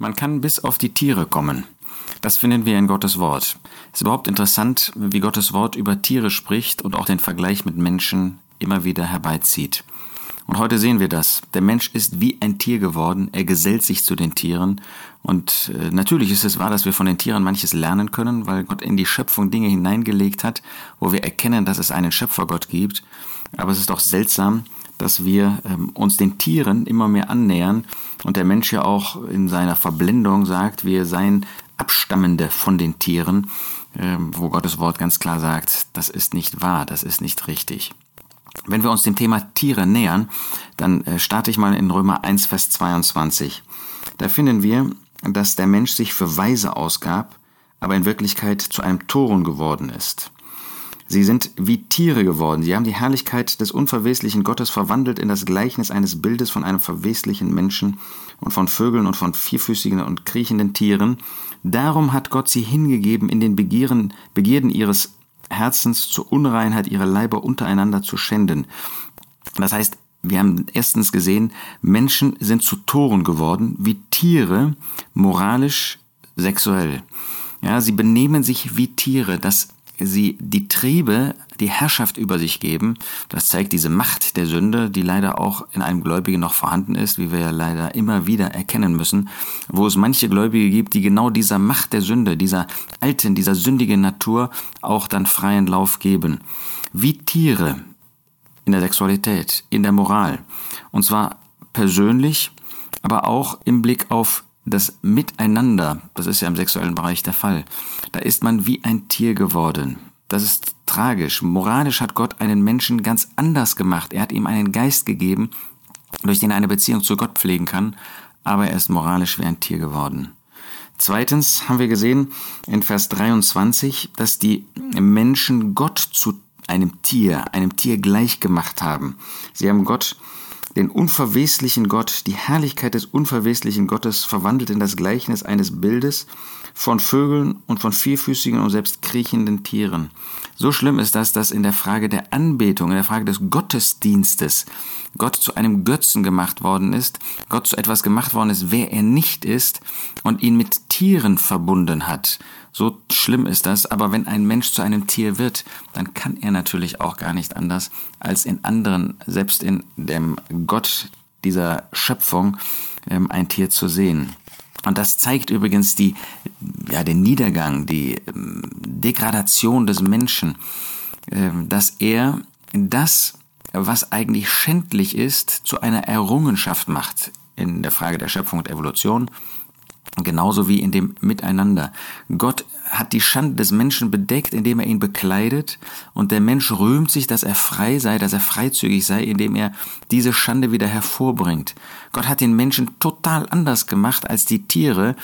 Man kann bis auf die Tiere kommen. Das finden wir in Gottes Wort. Es ist überhaupt interessant, wie Gottes Wort über Tiere spricht und auch den Vergleich mit Menschen immer wieder herbeizieht. Und heute sehen wir das. Der Mensch ist wie ein Tier geworden. Er gesellt sich zu den Tieren. Und äh, natürlich ist es wahr, dass wir von den Tieren manches lernen können, weil Gott in die Schöpfung Dinge hineingelegt hat, wo wir erkennen, dass es einen Schöpfergott gibt. Aber es ist doch seltsam, dass wir ähm, uns den Tieren immer mehr annähern und der Mensch ja auch in seiner Verblendung sagt, wir seien Abstammende von den Tieren, ähm, wo Gottes Wort ganz klar sagt, das ist nicht wahr, das ist nicht richtig. Wenn wir uns dem Thema Tiere nähern, dann äh, starte ich mal in Römer 1, Vers 22. Da finden wir, dass der Mensch sich für weise ausgab, aber in Wirklichkeit zu einem Toren geworden ist. Sie sind wie Tiere geworden. Sie haben die Herrlichkeit des unverweslichen Gottes verwandelt in das Gleichnis eines Bildes von einem verweslichen Menschen und von Vögeln und von vierfüßigen und kriechenden Tieren. Darum hat Gott sie hingegeben, in den Begieren, Begierden ihres Herzens zur Unreinheit ihrer Leiber untereinander zu schänden. Das heißt, wir haben erstens gesehen, Menschen sind zu Toren geworden, wie Tiere, moralisch, sexuell. Ja, sie benehmen sich wie Tiere. Das sie die Triebe, die Herrschaft über sich geben. Das zeigt diese Macht der Sünde, die leider auch in einem Gläubigen noch vorhanden ist, wie wir ja leider immer wieder erkennen müssen, wo es manche Gläubige gibt, die genau dieser Macht der Sünde, dieser alten, dieser sündigen Natur auch dann freien Lauf geben. Wie Tiere in der Sexualität, in der Moral. Und zwar persönlich, aber auch im Blick auf das Miteinander, das ist ja im sexuellen Bereich der Fall, da ist man wie ein Tier geworden. Das ist tragisch. Moralisch hat Gott einen Menschen ganz anders gemacht. Er hat ihm einen Geist gegeben, durch den er eine Beziehung zu Gott pflegen kann, aber er ist moralisch wie ein Tier geworden. Zweitens haben wir gesehen in Vers 23, dass die Menschen Gott zu einem Tier, einem Tier gleich gemacht haben. Sie haben Gott den unverweslichen Gott, die Herrlichkeit des unverweslichen Gottes verwandelt in das Gleichnis eines Bildes von Vögeln und von vierfüßigen und selbst kriechenden Tieren. So schlimm ist das, dass in der Frage der Anbetung, in der Frage des Gottesdienstes Gott zu einem Götzen gemacht worden ist, Gott zu etwas gemacht worden ist, wer er nicht ist und ihn mit Tieren verbunden hat. So schlimm ist das, aber wenn ein Mensch zu einem Tier wird, dann kann er natürlich auch gar nicht anders, als in anderen, selbst in dem Gott dieser Schöpfung, ähm, ein Tier zu sehen. Und das zeigt übrigens die, ja, den Niedergang, die ähm, Degradation des Menschen, ähm, dass er das, was eigentlich schändlich ist, zu einer Errungenschaft macht in der Frage der Schöpfung und Evolution Genauso wie in dem Miteinander. Gott hat die Schande des Menschen bedeckt, indem er ihn bekleidet, und der Mensch rühmt sich, dass er frei sei, dass er freizügig sei, indem er diese Schande wieder hervorbringt. Gott hat den Menschen total anders gemacht als die Tiere.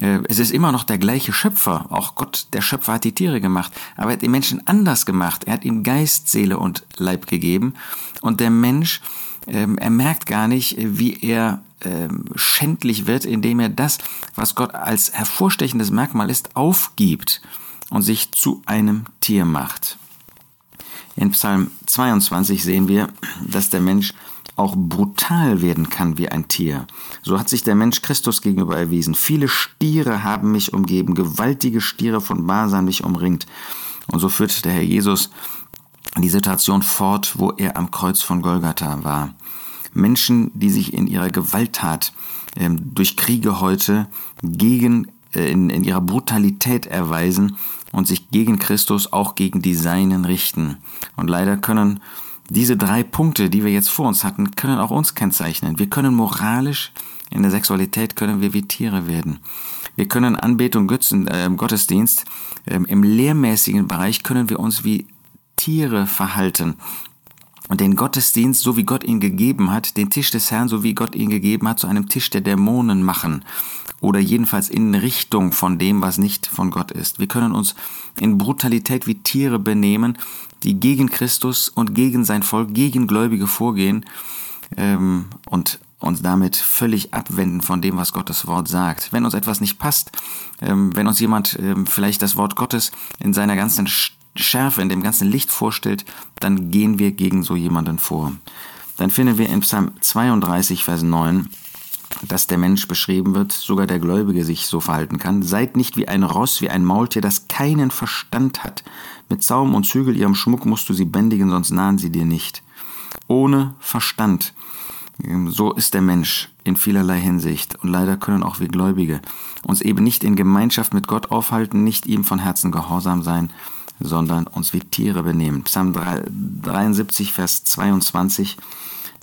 Äh, es ist immer noch der gleiche Schöpfer. Auch Gott, der Schöpfer, hat die Tiere gemacht. Aber er hat den Menschen anders gemacht. Er hat ihm Geist, Seele und Leib gegeben. Und der Mensch, ähm, er merkt gar nicht, wie er ähm, schändlich wird, indem er das, was Gott als hervorstechendes Merkmal ist, aufgibt und sich zu einem Tier macht. In Psalm 22 sehen wir, dass der Mensch auch brutal werden kann wie ein Tier. So hat sich der Mensch Christus gegenüber erwiesen. Viele Stiere haben mich umgeben, gewaltige Stiere von Basan mich umringt. Und so führt der Herr Jesus die Situation fort, wo er am Kreuz von Golgatha war. Menschen, die sich in ihrer Gewalttat ähm, durch Kriege heute gegen äh, in, in ihrer Brutalität erweisen und sich gegen Christus auch gegen die Seinen richten. Und leider können diese drei Punkte, die wir jetzt vor uns hatten, können auch uns kennzeichnen. Wir können moralisch in der Sexualität können wir wie Tiere werden. Wir können Anbetung, Götzen, äh, Gottesdienst, äh, im lehrmäßigen Bereich können wir uns wie Tiere verhalten und den Gottesdienst, so wie Gott ihn gegeben hat, den Tisch des Herrn, so wie Gott ihn gegeben hat, zu einem Tisch der Dämonen machen oder jedenfalls in Richtung von dem, was nicht von Gott ist. Wir können uns in Brutalität wie Tiere benehmen, die gegen Christus und gegen sein Volk, gegen Gläubige vorgehen ähm, und uns damit völlig abwenden von dem, was Gottes Wort sagt. Wenn uns etwas nicht passt, ähm, wenn uns jemand ähm, vielleicht das Wort Gottes in seiner ganzen Schärfe, in dem ganzen Licht vorstellt, dann gehen wir gegen so jemanden vor. Dann finden wir in Psalm 32, Vers 9, dass der Mensch beschrieben wird, sogar der Gläubige sich so verhalten kann. Seid nicht wie ein Ross, wie ein Maultier, das keinen Verstand hat. Mit Zaum und Zügel ihrem Schmuck musst du sie bändigen, sonst nahen sie dir nicht. Ohne Verstand. So ist der Mensch in vielerlei Hinsicht. Und leider können auch wir Gläubige uns eben nicht in Gemeinschaft mit Gott aufhalten, nicht ihm von Herzen gehorsam sein, sondern uns wie Tiere benehmen. Psalm 73, Vers 22,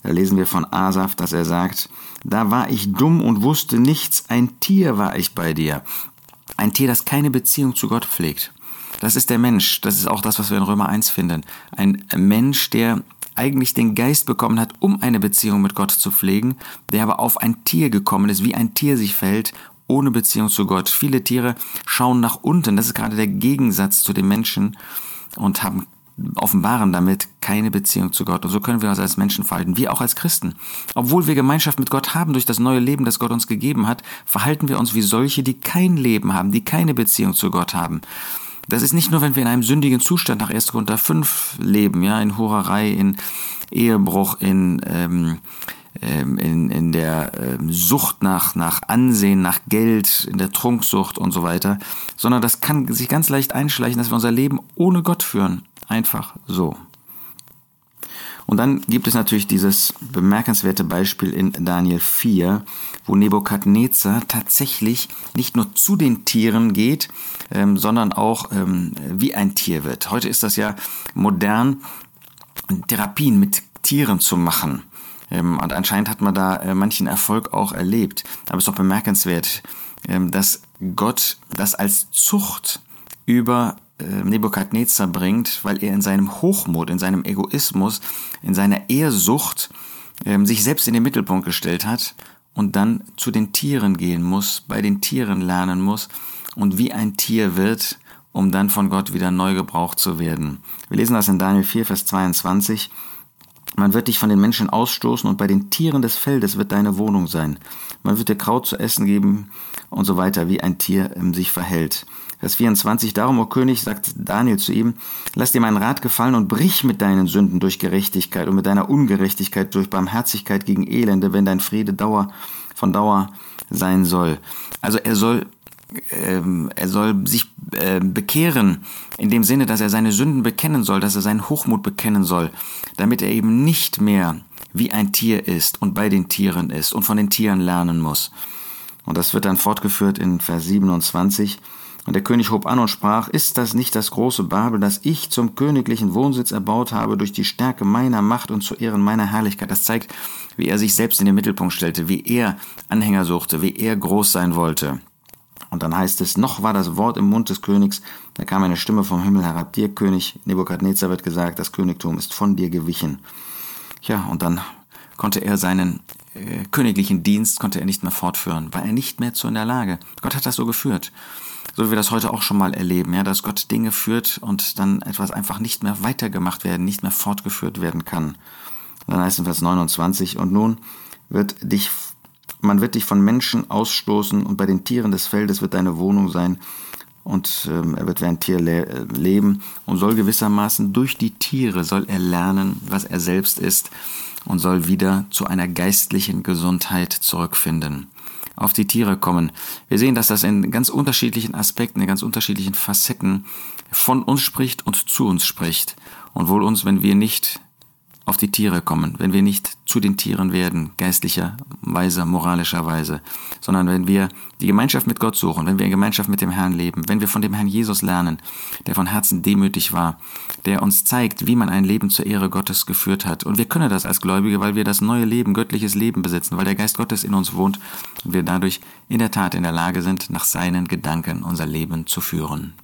da lesen wir von Asaf, dass er sagt, da war ich dumm und wusste nichts, ein Tier war ich bei dir. Ein Tier, das keine Beziehung zu Gott pflegt. Das ist der Mensch. Das ist auch das, was wir in Römer 1 finden. Ein Mensch, der eigentlich den Geist bekommen hat, um eine Beziehung mit Gott zu pflegen, der aber auf ein Tier gekommen ist, wie ein Tier sich verhält, ohne Beziehung zu Gott. Viele Tiere schauen nach unten, das ist gerade der Gegensatz zu den Menschen und haben offenbaren damit keine Beziehung zu Gott. Und so können wir uns als Menschen verhalten, wie auch als Christen. Obwohl wir Gemeinschaft mit Gott haben durch das neue Leben, das Gott uns gegeben hat, verhalten wir uns wie solche, die kein Leben haben, die keine Beziehung zu Gott haben. Das ist nicht nur, wenn wir in einem sündigen Zustand nach 1. Korinther 5 leben, ja, in Hurerei, in Ehebruch, in, ähm, ähm, in, in der ähm, Sucht nach, nach Ansehen, nach Geld, in der Trunksucht und so weiter, sondern das kann sich ganz leicht einschleichen, dass wir unser Leben ohne Gott führen. Einfach so. Und dann gibt es natürlich dieses bemerkenswerte Beispiel in Daniel 4, wo Nebukadnezar tatsächlich nicht nur zu den Tieren geht, ähm, sondern auch ähm, wie ein Tier wird. Heute ist das ja modern, Therapien mit Tieren zu machen. Ähm, und anscheinend hat man da äh, manchen Erfolg auch erlebt. Aber es ist doch bemerkenswert, ähm, dass Gott das als Zucht über äh, Nebukadnezar bringt, weil er in seinem Hochmut, in seinem Egoismus, in seiner Ehrsucht ähm, sich selbst in den Mittelpunkt gestellt hat und dann zu den Tieren gehen muss, bei den Tieren lernen muss und wie ein Tier wird, um dann von Gott wieder neu gebraucht zu werden. Wir lesen das in Daniel 4, Vers 22. Man wird dich von den Menschen ausstoßen und bei den Tieren des Feldes wird deine Wohnung sein. Man wird dir Kraut zu essen geben und so weiter, wie ein Tier ähm, sich verhält. Vers 24, darum, o König, sagt Daniel zu ihm, lass dir meinen Rat gefallen und brich mit deinen Sünden durch Gerechtigkeit und mit deiner Ungerechtigkeit durch Barmherzigkeit gegen Elende, wenn dein Friede Dauer von Dauer sein soll. Also er soll ähm, er soll sich äh, bekehren, in dem Sinne, dass er seine Sünden bekennen soll, dass er seinen Hochmut bekennen soll, damit er eben nicht mehr wie ein Tier ist und bei den Tieren ist und von den Tieren lernen muss. Und das wird dann fortgeführt in Vers 27. Und der König hob an und sprach, ist das nicht das große Babel, das ich zum königlichen Wohnsitz erbaut habe durch die Stärke meiner Macht und zu Ehren meiner Herrlichkeit? Das zeigt, wie er sich selbst in den Mittelpunkt stellte, wie er Anhänger suchte, wie er groß sein wollte. Und dann heißt es, noch war das Wort im Mund des Königs, da kam eine Stimme vom Himmel herab, dir König, Nebukadnezar wird gesagt, das Königtum ist von dir gewichen. Ja, und dann konnte er seinen äh, königlichen Dienst, konnte er nicht mehr fortführen, war er nicht mehr zu in der Lage. Gott hat das so geführt. So wie wir das heute auch schon mal erleben, ja, dass Gott Dinge führt und dann etwas einfach nicht mehr weitergemacht werden, nicht mehr fortgeführt werden kann. Dann heißt es in Vers 29, und nun wird dich man wird dich von Menschen ausstoßen und bei den Tieren des Feldes wird deine Wohnung sein und ähm, er wird wie ein Tier le äh, leben und soll gewissermaßen durch die Tiere soll er lernen, was er selbst ist und soll wieder zu einer geistlichen Gesundheit zurückfinden. Auf die Tiere kommen. Wir sehen, dass das in ganz unterschiedlichen Aspekten, in ganz unterschiedlichen Facetten von uns spricht und zu uns spricht. Und wohl uns, wenn wir nicht auf die Tiere kommen, wenn wir nicht zu den Tieren werden, geistlicherweise, moralischerweise, sondern wenn wir die Gemeinschaft mit Gott suchen, wenn wir in Gemeinschaft mit dem Herrn leben, wenn wir von dem Herrn Jesus lernen, der von Herzen demütig war, der uns zeigt, wie man ein Leben zur Ehre Gottes geführt hat. Und wir können das als Gläubige, weil wir das neue Leben, göttliches Leben besitzen, weil der Geist Gottes in uns wohnt und wir dadurch in der Tat in der Lage sind, nach seinen Gedanken unser Leben zu führen.